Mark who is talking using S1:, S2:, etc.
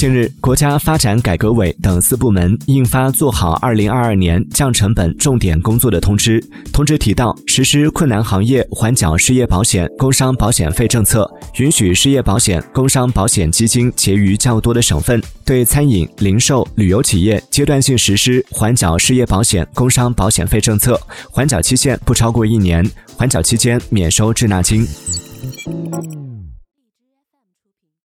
S1: 近日，国家发展改革委等四部门印发《做好2022年降成本重点工作的通知》。通知提到，实施困难行业缓缴失业保险、工伤保险费政策，允许失业保险、工伤保险基金结余较多的省份对餐饮、零售、旅游企业阶段性实施缓缴失业保险、工伤保险费政策，缓缴期限不超过一年，缓缴期间免收滞纳金。